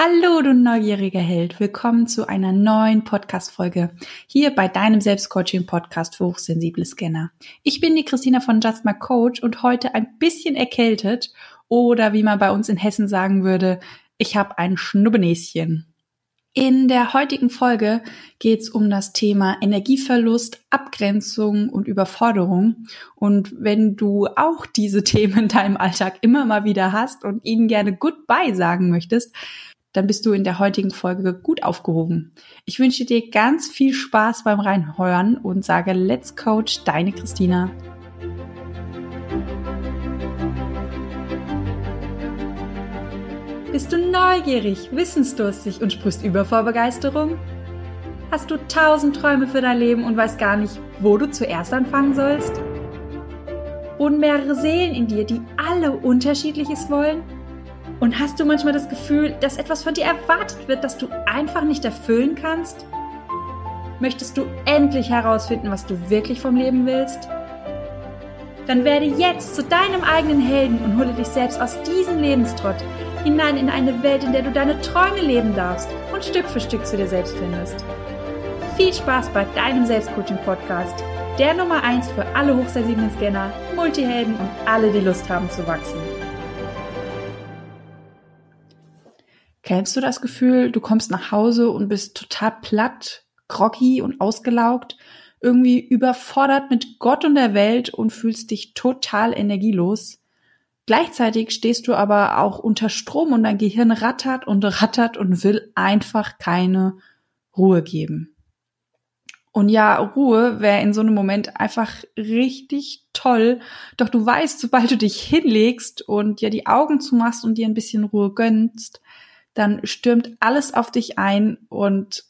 Hallo, du neugieriger Held. Willkommen zu einer neuen Podcast-Folge hier bei deinem Selbstcoaching-Podcast für hochsensible Scanner. Ich bin die Christina von Just My Coach und heute ein bisschen erkältet oder wie man bei uns in Hessen sagen würde, ich habe ein Schnubbenäschen. In der heutigen Folge geht es um das Thema Energieverlust, Abgrenzung und Überforderung. Und wenn du auch diese Themen in deinem Alltag immer mal wieder hast und ihnen gerne Goodbye sagen möchtest, dann bist du in der heutigen Folge gut aufgehoben. Ich wünsche dir ganz viel Spaß beim Reinhören und sage Let's Coach, deine Christina. Bist du neugierig, wissensdurstig und sprichst über vor Begeisterung? Hast du tausend Träume für dein Leben und weißt gar nicht, wo du zuerst anfangen sollst? Und mehrere Seelen in dir, die alle unterschiedliches wollen? Und hast du manchmal das Gefühl, dass etwas von dir erwartet wird, das du einfach nicht erfüllen kannst? Möchtest du endlich herausfinden, was du wirklich vom Leben willst? Dann werde jetzt zu deinem eigenen Helden und hole dich selbst aus diesem Lebenstrott hinein in eine Welt, in der du deine Träume leben darfst und Stück für Stück zu dir selbst findest. Viel Spaß bei deinem Selbstcoaching-Podcast, der Nummer 1 für alle hochsensiblen Scanner, Multihelden und alle, die Lust haben zu wachsen. Kennst du das Gefühl, du kommst nach Hause und bist total platt, groggy und ausgelaugt, irgendwie überfordert mit Gott und der Welt und fühlst dich total energielos? Gleichzeitig stehst du aber auch unter Strom und dein Gehirn rattert und rattert und will einfach keine Ruhe geben. Und ja, Ruhe wäre in so einem Moment einfach richtig toll. Doch du weißt, sobald du dich hinlegst und dir die Augen zumachst und dir ein bisschen Ruhe gönnst, dann stürmt alles auf dich ein und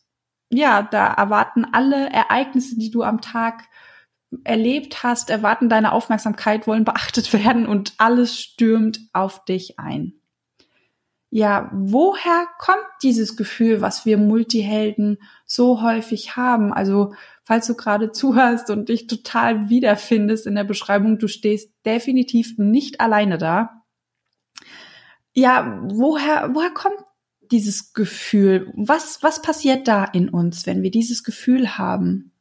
ja, da erwarten alle Ereignisse, die du am Tag erlebt hast, erwarten deine Aufmerksamkeit, wollen beachtet werden und alles stürmt auf dich ein. Ja, woher kommt dieses Gefühl, was wir Multihelden so häufig haben? Also, falls du gerade zuhörst und dich total wiederfindest in der Beschreibung, du stehst definitiv nicht alleine da. Ja, woher, woher kommt dieses Gefühl? Was, was passiert da in uns, wenn wir dieses Gefühl haben?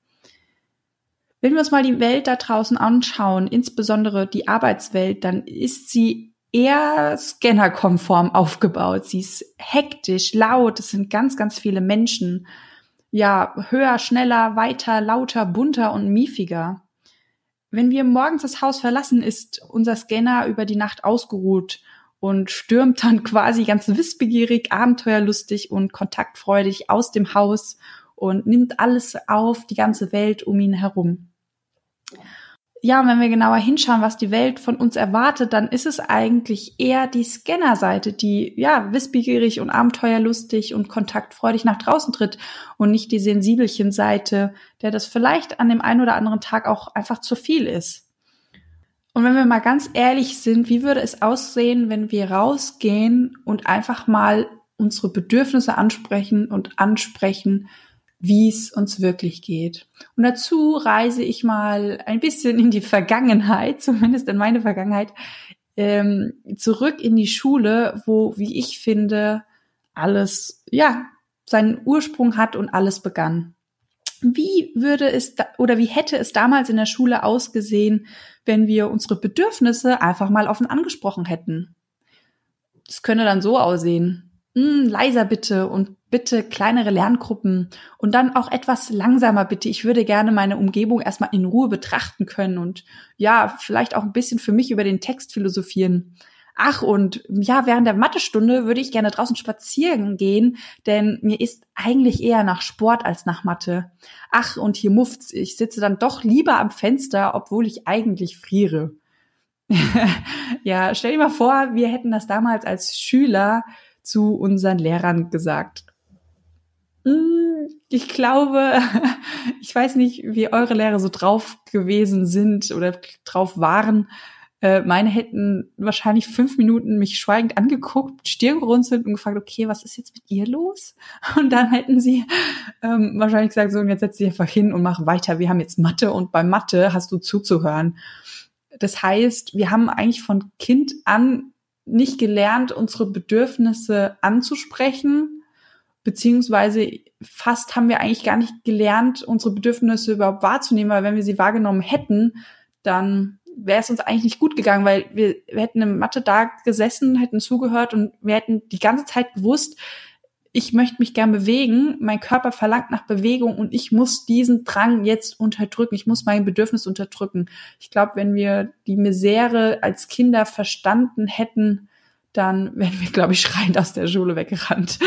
Wenn wir uns mal die Welt da draußen anschauen, insbesondere die Arbeitswelt, dann ist sie eher scannerkonform aufgebaut. Sie ist hektisch, laut, es sind ganz, ganz viele Menschen. Ja, höher, schneller, weiter, lauter, bunter und miefiger. Wenn wir morgens das Haus verlassen, ist unser Scanner über die Nacht ausgeruht und stürmt dann quasi ganz wissbegierig, abenteuerlustig und kontaktfreudig aus dem Haus und nimmt alles auf, die ganze Welt um ihn herum. Ja, und wenn wir genauer hinschauen, was die Welt von uns erwartet, dann ist es eigentlich eher die Scannerseite, die ja wissbegierig und abenteuerlustig und kontaktfreudig nach draußen tritt und nicht die sensibelchen Seite, der das vielleicht an dem einen oder anderen Tag auch einfach zu viel ist. Und wenn wir mal ganz ehrlich sind, wie würde es aussehen, wenn wir rausgehen und einfach mal unsere Bedürfnisse ansprechen und ansprechen, wie es uns wirklich geht. Und dazu reise ich mal ein bisschen in die Vergangenheit, zumindest in meine Vergangenheit, ähm, zurück in die Schule, wo, wie ich finde, alles, ja, seinen Ursprung hat und alles begann. Wie würde es da, oder wie hätte es damals in der Schule ausgesehen, wenn wir unsere Bedürfnisse einfach mal offen angesprochen hätten? Das könne dann so aussehen. Hm, leiser bitte und bitte kleinere Lerngruppen und dann auch etwas langsamer bitte. Ich würde gerne meine Umgebung erstmal in Ruhe betrachten können und ja, vielleicht auch ein bisschen für mich über den Text philosophieren. Ach, und ja, während der Mathestunde würde ich gerne draußen spazieren gehen, denn mir ist eigentlich eher nach Sport als nach Mathe. Ach, und hier mufft's, ich sitze dann doch lieber am Fenster, obwohl ich eigentlich friere. ja, stell dir mal vor, wir hätten das damals als Schüler zu unseren Lehrern gesagt. Hm, ich glaube, ich weiß nicht, wie eure Lehrer so drauf gewesen sind oder drauf waren, äh, meine hätten wahrscheinlich fünf Minuten mich schweigend angeguckt, Stirn gerunzelt und gefragt, okay, was ist jetzt mit ihr los? Und dann hätten sie ähm, wahrscheinlich gesagt, so, und jetzt setz dich einfach hin und mach weiter. Wir haben jetzt Mathe und bei Mathe hast du zuzuhören. Das heißt, wir haben eigentlich von Kind an nicht gelernt, unsere Bedürfnisse anzusprechen, beziehungsweise fast haben wir eigentlich gar nicht gelernt, unsere Bedürfnisse überhaupt wahrzunehmen, weil wenn wir sie wahrgenommen hätten, dann wäre es uns eigentlich nicht gut gegangen, weil wir, wir hätten im Mathe da gesessen, hätten zugehört und wir hätten die ganze Zeit gewusst, ich möchte mich gern bewegen, mein Körper verlangt nach Bewegung und ich muss diesen Drang jetzt unterdrücken, ich muss mein Bedürfnis unterdrücken. Ich glaube, wenn wir die Misere als Kinder verstanden hätten, dann wären wir, glaube ich, schreiend aus der Schule weggerannt.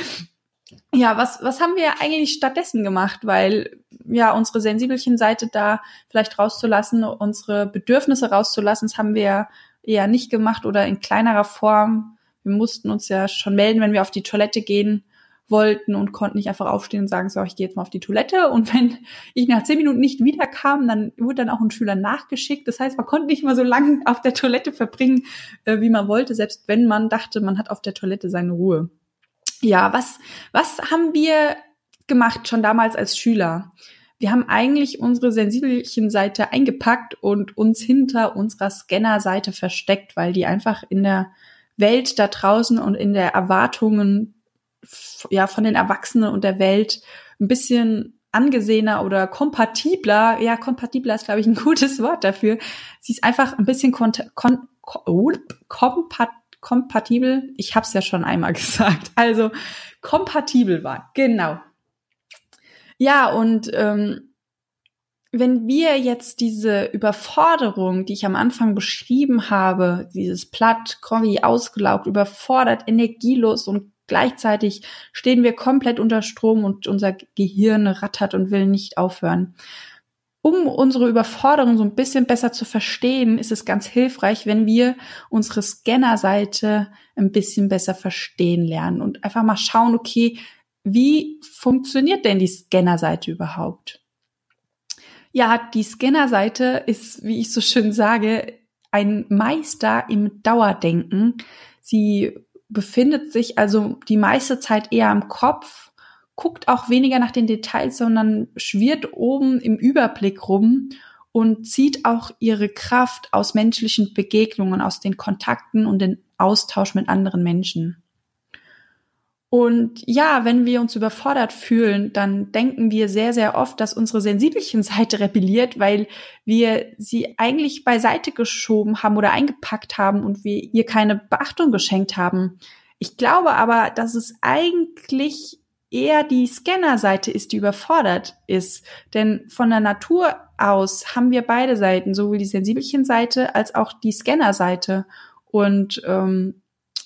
ja, was, was haben wir eigentlich stattdessen gemacht? Weil ja, unsere sensibelchen Seite da vielleicht rauszulassen, unsere Bedürfnisse rauszulassen, das haben wir eher nicht gemacht oder in kleinerer Form. Wir mussten uns ja schon melden, wenn wir auf die Toilette gehen wollten und konnten nicht einfach aufstehen und sagen, so, ich gehe jetzt mal auf die Toilette. Und wenn ich nach zehn Minuten nicht wiederkam, dann wurde dann auch ein Schüler nachgeschickt. Das heißt, man konnte nicht mal so lange auf der Toilette verbringen, äh, wie man wollte, selbst wenn man dachte, man hat auf der Toilette seine Ruhe. Ja, was, was haben wir gemacht schon damals als Schüler? Wir haben eigentlich unsere sensibelchen Seite eingepackt und uns hinter unserer Scanner-Seite versteckt, weil die einfach in der Welt da draußen und in der Erwartungen ja von den Erwachsenen und der Welt ein bisschen angesehener oder kompatibler, ja, kompatibler ist, glaube ich, ein gutes Wort dafür. Sie ist einfach ein bisschen kon kon oh, kompat kompatibel. Ich habe es ja schon einmal gesagt. Also kompatibel war. Genau. Ja, und ähm, wenn wir jetzt diese Überforderung, die ich am Anfang beschrieben habe, dieses platt, groggy, ausgelaugt, überfordert, energielos und gleichzeitig stehen wir komplett unter Strom und unser Gehirn rattert und will nicht aufhören. Um unsere Überforderung so ein bisschen besser zu verstehen, ist es ganz hilfreich, wenn wir unsere Scannerseite ein bisschen besser verstehen lernen und einfach mal schauen, okay, wie funktioniert denn die Scannerseite überhaupt? Ja, die Scannerseite ist, wie ich so schön sage, ein Meister im Dauerdenken. Sie befindet sich also die meiste Zeit eher am Kopf, guckt auch weniger nach den Details, sondern schwirrt oben im Überblick rum und zieht auch ihre Kraft aus menschlichen Begegnungen, aus den Kontakten und den Austausch mit anderen Menschen. Und ja, wenn wir uns überfordert fühlen, dann denken wir sehr, sehr oft, dass unsere sensibelchen Seite rebelliert, weil wir sie eigentlich beiseite geschoben haben oder eingepackt haben und wir ihr keine Beachtung geschenkt haben. Ich glaube aber, dass es eigentlich eher die Scannerseite ist, die überfordert ist. Denn von der Natur aus haben wir beide Seiten, sowohl die sensibelchen Seite als auch die Scannerseite. Und ähm,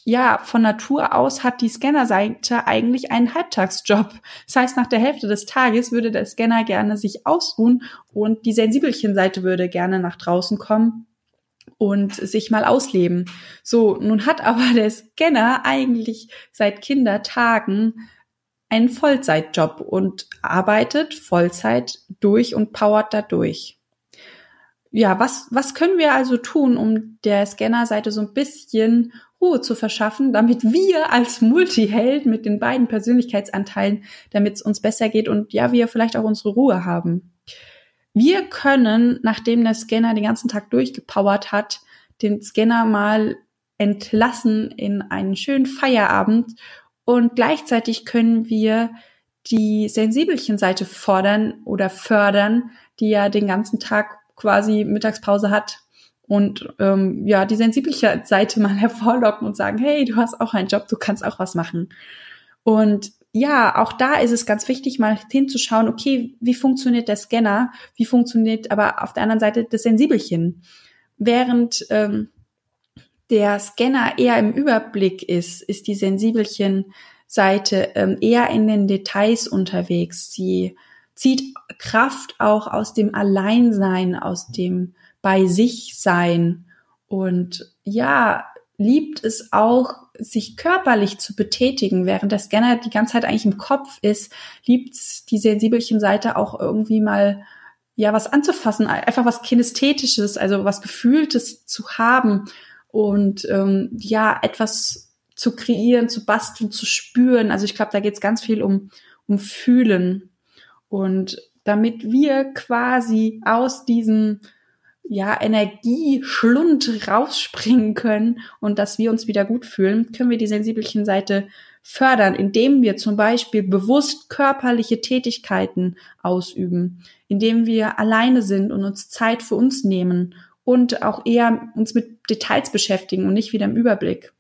ja, von Natur aus hat die Scannerseite eigentlich einen Halbtagsjob. Das heißt, nach der Hälfte des Tages würde der Scanner gerne sich ausruhen und die Sensibelchen-Seite würde gerne nach draußen kommen und sich mal ausleben. So, nun hat aber der Scanner eigentlich seit Kindertagen einen Vollzeitjob und arbeitet Vollzeit durch und powert dadurch. Ja, was, was können wir also tun, um der Scannerseite so ein bisschen Ruhe zu verschaffen, damit wir als Multiheld mit den beiden Persönlichkeitsanteilen, damit es uns besser geht und ja, wir vielleicht auch unsere Ruhe haben. Wir können, nachdem der Scanner den ganzen Tag durchgepowert hat, den Scanner mal entlassen in einen schönen Feierabend und gleichzeitig können wir die Sensibelchen-Seite fordern oder fördern, die ja den ganzen Tag quasi Mittagspause hat und ähm, ja, die sensibliche Seite mal hervorlocken und sagen, hey, du hast auch einen Job, du kannst auch was machen. Und ja, auch da ist es ganz wichtig, mal hinzuschauen, okay, wie funktioniert der Scanner, wie funktioniert aber auf der anderen Seite das Sensibelchen. Während ähm, der Scanner eher im Überblick ist, ist die Sensibelchen-Seite ähm, eher in den Details unterwegs. Sie zieht Kraft auch aus dem Alleinsein, aus dem bei sich sein und ja, liebt es auch, sich körperlich zu betätigen, während der Scanner die ganze Zeit eigentlich im Kopf ist, liebt die sensibelchen Seite auch irgendwie mal ja was anzufassen, einfach was kinästhetisches, also was gefühltes zu haben und ähm, ja etwas zu kreieren, zu basteln, zu spüren. Also ich glaube, da geht es ganz viel um um fühlen und damit wir quasi aus diesem ja, Energieschlund rausspringen können und dass wir uns wieder gut fühlen, können wir die sensibelchen Seite fördern, indem wir zum Beispiel bewusst körperliche Tätigkeiten ausüben, indem wir alleine sind und uns Zeit für uns nehmen und auch eher uns mit Details beschäftigen und nicht wieder im Überblick.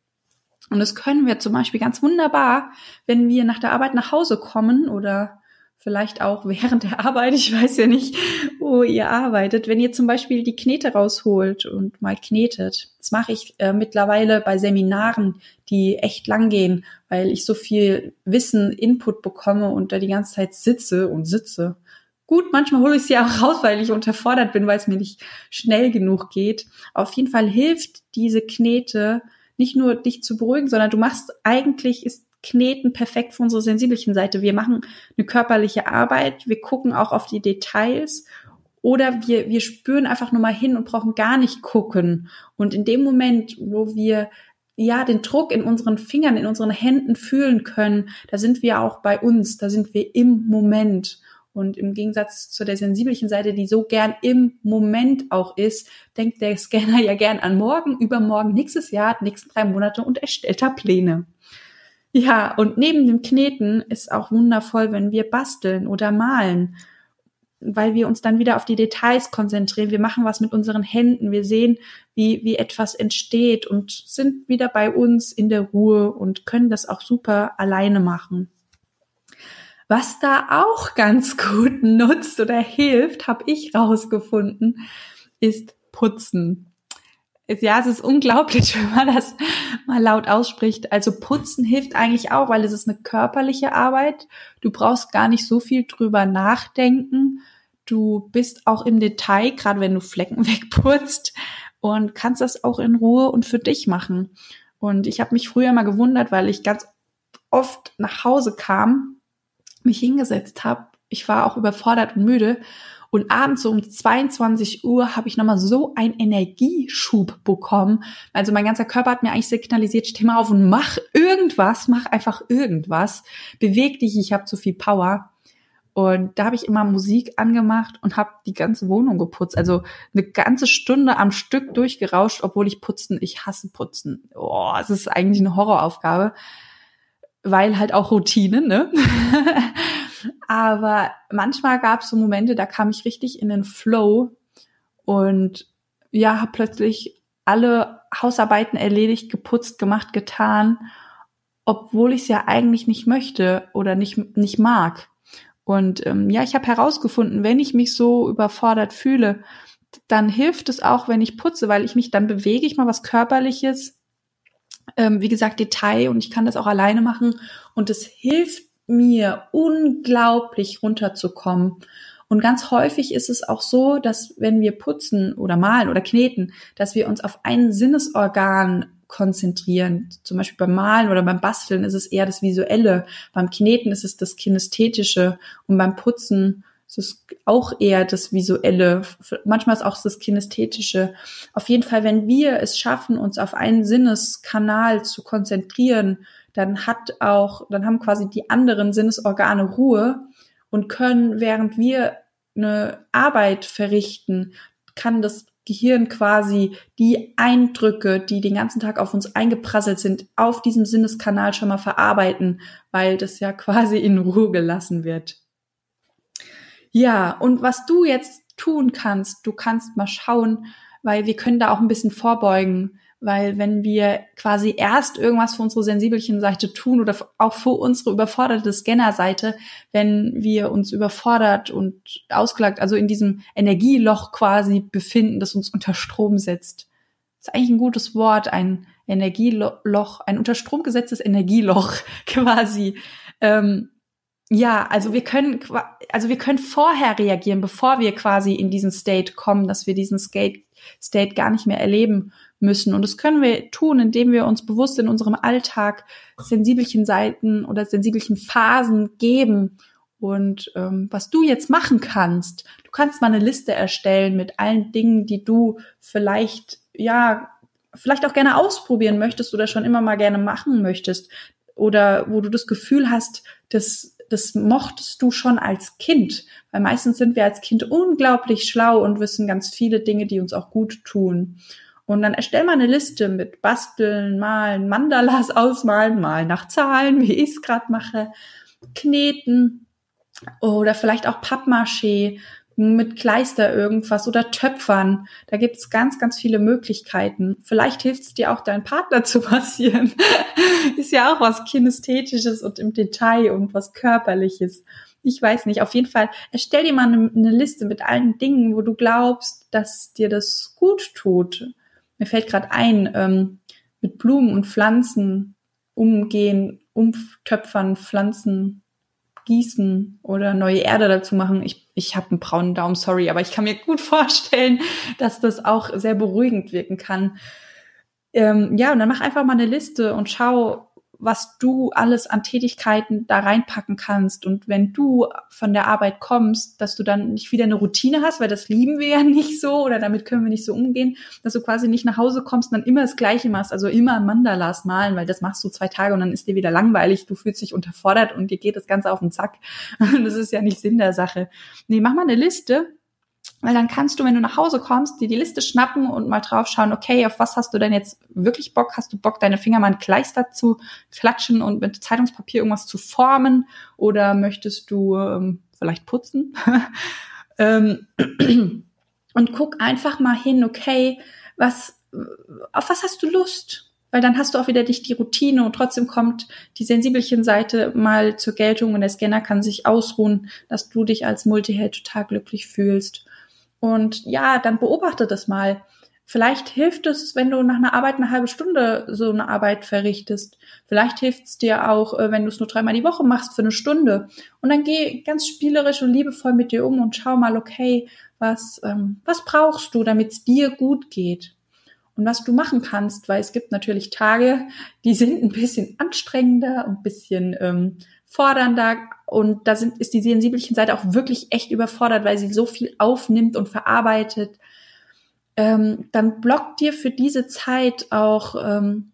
Und das können wir zum Beispiel ganz wunderbar, wenn wir nach der Arbeit nach Hause kommen oder vielleicht auch während der Arbeit, ich weiß ja nicht, wo ihr arbeitet, wenn ihr zum Beispiel die Knete rausholt und mal knetet. Das mache ich äh, mittlerweile bei Seminaren, die echt lang gehen, weil ich so viel Wissen, Input bekomme und da die ganze Zeit sitze und sitze. Gut, manchmal hole ich sie auch raus, weil ich unterfordert bin, weil es mir nicht schnell genug geht. Auf jeden Fall hilft diese Knete nicht nur dich zu beruhigen, sondern du machst eigentlich ist Kneten perfekt für unsere sensibelchen Seite. Wir machen eine körperliche Arbeit, wir gucken auch auf die Details oder wir, wir spüren einfach nur mal hin und brauchen gar nicht gucken. Und in dem Moment, wo wir ja den Druck in unseren Fingern, in unseren Händen fühlen können, da sind wir auch bei uns, da sind wir im Moment. Und im Gegensatz zu der sensibelchen Seite, die so gern im Moment auch ist, denkt der Scanner ja gern an morgen, übermorgen, nächstes Jahr, nächsten drei Monate und erstellt da Pläne. Ja, und neben dem Kneten ist auch wundervoll, wenn wir basteln oder malen, weil wir uns dann wieder auf die Details konzentrieren. Wir machen was mit unseren Händen. Wir sehen, wie, wie etwas entsteht und sind wieder bei uns in der Ruhe und können das auch super alleine machen. Was da auch ganz gut nutzt oder hilft, habe ich rausgefunden, ist Putzen ja, es ist unglaublich, wenn man das mal laut ausspricht. Also putzen hilft eigentlich auch, weil es ist eine körperliche Arbeit. Du brauchst gar nicht so viel drüber nachdenken. Du bist auch im Detail, gerade wenn du Flecken wegputzt und kannst das auch in Ruhe und für dich machen. Und ich habe mich früher mal gewundert, weil ich ganz oft nach Hause kam, mich hingesetzt habe. Ich war auch überfordert und müde und abends so um 22 Uhr habe ich nochmal so einen Energieschub bekommen. Also mein ganzer Körper hat mir eigentlich signalisiert, steh mal auf und mach irgendwas, mach einfach irgendwas. Beweg dich, ich habe zu viel Power. Und da habe ich immer Musik angemacht und habe die ganze Wohnung geputzt. Also eine ganze Stunde am Stück durchgerauscht, obwohl ich putzen, ich hasse putzen. Oh, es ist eigentlich eine Horroraufgabe. Weil halt auch Routine, ne? Aber manchmal gab es so Momente, da kam ich richtig in den Flow und ja, habe plötzlich alle Hausarbeiten erledigt, geputzt, gemacht, getan, obwohl ich es ja eigentlich nicht möchte oder nicht, nicht mag. Und ähm, ja, ich habe herausgefunden, wenn ich mich so überfordert fühle, dann hilft es auch, wenn ich putze, weil ich mich dann bewege ich mal was Körperliches. Ähm, wie gesagt, Detail und ich kann das auch alleine machen. Und es hilft mir unglaublich runterzukommen. Und ganz häufig ist es auch so, dass wenn wir putzen oder malen oder kneten, dass wir uns auf ein Sinnesorgan konzentrieren. Zum Beispiel beim Malen oder beim Basteln ist es eher das Visuelle. Beim Kneten ist es das Kinästhetische. Und beim Putzen ist es auch eher das Visuelle. Manchmal ist auch das Kinästhetische. Auf jeden Fall, wenn wir es schaffen, uns auf einen Sinneskanal zu konzentrieren, dann hat auch, dann haben quasi die anderen Sinnesorgane Ruhe und können, während wir eine Arbeit verrichten, kann das Gehirn quasi die Eindrücke, die den ganzen Tag auf uns eingeprasselt sind, auf diesem Sinneskanal schon mal verarbeiten, weil das ja quasi in Ruhe gelassen wird. Ja, und was du jetzt tun kannst, du kannst mal schauen, weil wir können da auch ein bisschen vorbeugen weil wenn wir quasi erst irgendwas für unsere sensibelchen Seite tun oder auch für unsere überforderte Scanner-Seite, wenn wir uns überfordert und ausgelagt, also in diesem Energieloch quasi befinden, das uns unter Strom setzt. Das ist eigentlich ein gutes Wort, ein Energieloch, ein unter Strom gesetztes Energieloch quasi. Ähm, ja, also wir können, also wir können vorher reagieren, bevor wir quasi in diesen State kommen, dass wir diesen State, State gar nicht mehr erleben müssen. Und das können wir tun, indem wir uns bewusst in unserem Alltag sensibelchen Seiten oder sensibelchen Phasen geben. Und ähm, was du jetzt machen kannst, du kannst mal eine Liste erstellen mit allen Dingen, die du vielleicht, ja, vielleicht auch gerne ausprobieren möchtest oder schon immer mal gerne machen möchtest. Oder wo du das Gefühl hast, das das mochtest du schon als Kind, weil meistens sind wir als Kind unglaublich schlau und wissen ganz viele Dinge, die uns auch gut tun. Und dann erstell mal eine Liste mit Basteln, Malen, Mandalas ausmalen, Malen nach Zahlen, wie ich es gerade mache, Kneten oder vielleicht auch Pappmaché mit Kleister irgendwas oder Töpfern. Da gibt es ganz, ganz viele Möglichkeiten. Vielleicht hilft es dir auch, deinen Partner zu massieren. Ist ja auch was Kinästhetisches und im Detail und was Körperliches. Ich weiß nicht. Auf jeden Fall erstell dir mal eine, eine Liste mit allen Dingen, wo du glaubst, dass dir das gut tut mir fällt gerade ein, ähm, mit Blumen und Pflanzen umgehen, umtöpfern, Pflanzen gießen oder neue Erde dazu machen. Ich, ich habe einen braunen Daumen, sorry, aber ich kann mir gut vorstellen, dass das auch sehr beruhigend wirken kann. Ähm, ja, und dann mach einfach mal eine Liste und schau, was du alles an Tätigkeiten da reinpacken kannst. Und wenn du von der Arbeit kommst, dass du dann nicht wieder eine Routine hast, weil das lieben wir ja nicht so oder damit können wir nicht so umgehen, dass du quasi nicht nach Hause kommst und dann immer das Gleiche machst, also immer Mandalas malen, weil das machst du zwei Tage und dann ist dir wieder langweilig, du fühlst dich unterfordert und dir geht das Ganze auf den Zack. Das ist ja nicht Sinn der Sache. Nee, mach mal eine Liste weil dann kannst du, wenn du nach Hause kommst, dir die Liste schnappen und mal drauf schauen, okay, auf was hast du denn jetzt wirklich Bock? Hast du Bock, deine Finger mal ein Kleister zu klatschen und mit Zeitungspapier irgendwas zu formen? Oder möchtest du ähm, vielleicht putzen? ähm, und guck einfach mal hin, okay, was, auf was hast du Lust? Weil dann hast du auch wieder dich die Routine und trotzdem kommt die sensibelchen Seite mal zur Geltung und der Scanner kann sich ausruhen, dass du dich als Multiheld total glücklich fühlst. Und ja, dann beobachte das mal. Vielleicht hilft es, wenn du nach einer Arbeit eine halbe Stunde so eine Arbeit verrichtest. Vielleicht hilft es dir auch, äh, wenn du es nur dreimal die Woche machst für eine Stunde. Und dann geh ganz spielerisch und liebevoll mit dir um und schau mal, okay, was, ähm, was brauchst du, damit es dir gut geht? Und was du machen kannst, weil es gibt natürlich Tage, die sind ein bisschen anstrengender, ein bisschen ähm, fordernder und da sind, ist die sensibelchen Seite auch wirklich echt überfordert, weil sie so viel aufnimmt und verarbeitet. Ähm, dann blockt dir für diese Zeit auch ähm,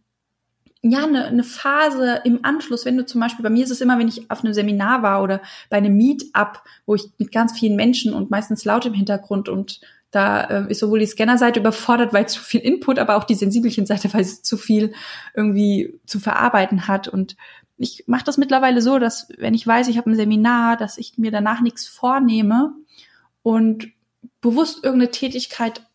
ja eine, eine Phase im Anschluss, wenn du zum Beispiel, bei mir ist es immer, wenn ich auf einem Seminar war oder bei einem Meetup, wo ich mit ganz vielen Menschen und meistens laut im Hintergrund und da äh, ist sowohl die Scanner-Seite überfordert, weil zu viel Input, aber auch die sensibelchen Seite, weil sie zu viel irgendwie zu verarbeiten hat. Und ich mache das mittlerweile so, dass wenn ich weiß, ich habe ein Seminar, dass ich mir danach nichts vornehme und bewusst irgendeine Tätigkeit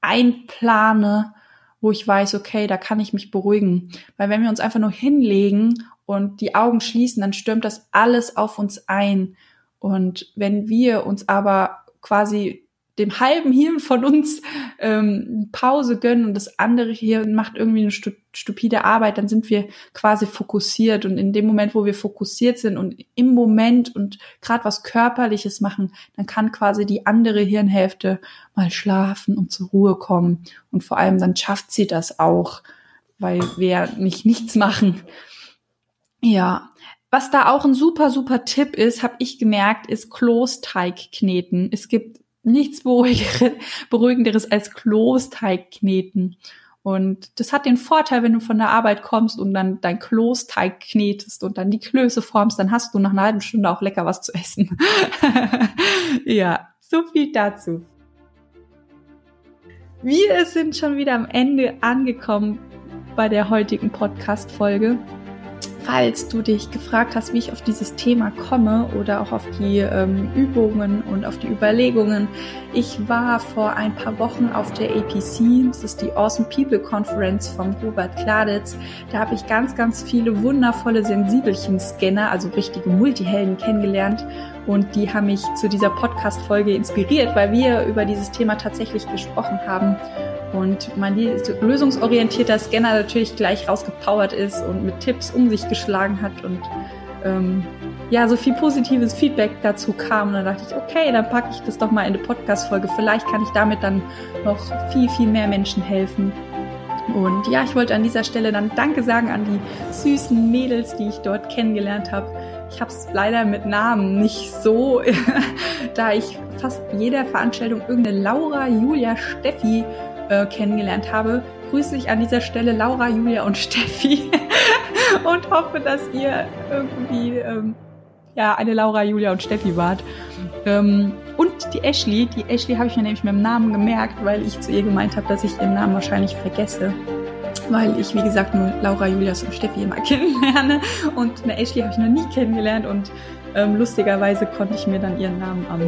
einplane, wo ich weiß, okay, da kann ich mich beruhigen. Weil wenn wir uns einfach nur hinlegen und die Augen schließen, dann stürmt das alles auf uns ein. Und wenn wir uns aber quasi dem halben Hirn von uns ähm, Pause gönnen und das andere Hirn macht irgendwie eine stu stupide Arbeit, dann sind wir quasi fokussiert. Und in dem Moment, wo wir fokussiert sind und im Moment und gerade was Körperliches machen, dann kann quasi die andere Hirnhälfte mal schlafen und zur Ruhe kommen. Und vor allem dann schafft sie das auch, weil wir nicht nichts machen. Ja, was da auch ein super, super Tipp ist, habe ich gemerkt, ist Klosteig kneten. Es gibt nichts beruhigenderes als Klosteig kneten. Und das hat den Vorteil, wenn du von der Arbeit kommst und dann dein Klosteig knetest und dann die Klöße formst, dann hast du nach einer halben Stunde auch lecker was zu essen. ja, so viel dazu. Wir sind schon wieder am Ende angekommen bei der heutigen Podcast-Folge falls du dich gefragt hast, wie ich auf dieses Thema komme oder auch auf die ähm, Übungen und auf die Überlegungen. Ich war vor ein paar Wochen auf der APC, das ist die Awesome People Conference von Robert Kladitz. Da habe ich ganz, ganz viele wundervolle Sensibelchen-Scanner, also richtige Multihelden kennengelernt und die haben mich zu dieser Podcast-Folge inspiriert, weil wir über dieses Thema tatsächlich gesprochen haben und mein lösungsorientierter Scanner natürlich gleich rausgepowert ist und mit Tipps um sich geschlagen hat und ähm, ja, so viel positives Feedback dazu kam. Und dann dachte ich, okay, dann packe ich das doch mal in eine Podcast-Folge. Vielleicht kann ich damit dann noch viel, viel mehr Menschen helfen. Und ja, ich wollte an dieser Stelle dann Danke sagen an die süßen Mädels, die ich dort kennengelernt habe. Ich habe es leider mit Namen nicht so, da ich fast jeder Veranstaltung irgendeine Laura, Julia, Steffi äh, kennengelernt habe, grüße ich an dieser Stelle Laura, Julia und Steffi und hoffe, dass ihr irgendwie ähm, ja eine Laura, Julia und Steffi wart. Ähm, und die Ashley, die Ashley habe ich mir nämlich mit dem Namen gemerkt, weil ich zu ihr gemeint habe, dass ich ihren Namen wahrscheinlich vergesse. Weil ich, wie gesagt, nur Laura, Julias und Steffi immer kennenlerne. Und eine Ashley habe ich noch nie kennengelernt und ähm, lustigerweise konnte ich mir dann ihren Namen am,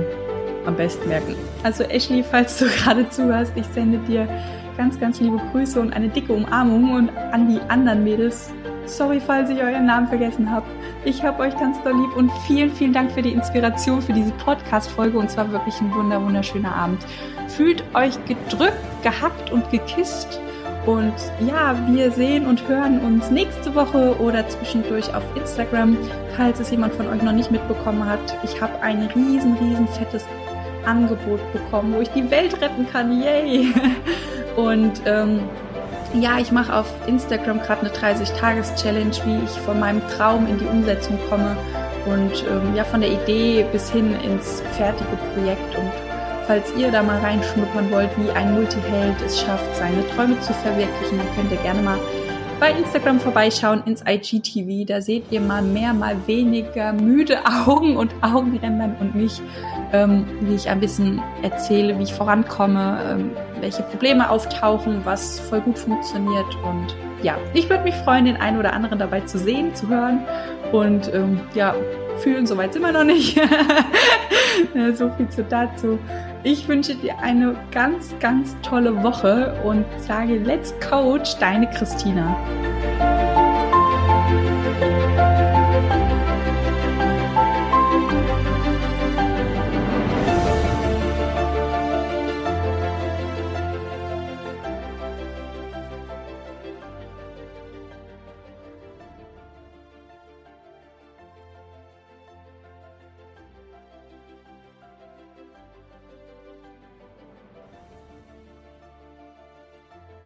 am besten merken. Also Ashley, falls du gerade zuhörst, ich sende dir ganz, ganz liebe Grüße und eine dicke Umarmung und an die anderen Mädels. Sorry, falls ich euren Namen vergessen habe. Ich habe euch ganz doll lieb und vielen, vielen Dank für die Inspiration für diese Podcast-Folge und zwar wirklich ein wunder, wunderschöner Abend. Fühlt euch gedrückt, gehackt und gekisst. Und ja, wir sehen und hören uns nächste Woche oder zwischendurch auf Instagram, falls es jemand von euch noch nicht mitbekommen hat. Ich habe ein riesen, riesen fettes Angebot bekommen, wo ich die Welt retten kann. Yay! Und ähm, ja, ich mache auf Instagram gerade eine 30-Tages-Challenge, wie ich von meinem Traum in die Umsetzung komme und ähm, ja, von der Idee bis hin ins fertige Projekt. Und falls ihr da mal reinschnuppern wollt, wie ein Multiheld es schafft, seine Träume zu verwirklichen, dann könnt ihr gerne mal bei Instagram vorbeischauen ins IGTV. Da seht ihr mal mehr, mal weniger müde Augen und Augenrändern und mich, ähm, wie ich ein bisschen erzähle, wie ich vorankomme, ähm, welche Probleme auftauchen, was voll gut funktioniert. Und ja, ich würde mich freuen, den einen oder anderen dabei zu sehen, zu hören. Und ähm, ja, fühlen, soweit sind wir noch nicht. so viel zu dazu. Ich wünsche dir eine ganz, ganz tolle Woche und sage Let's Coach, deine Christina.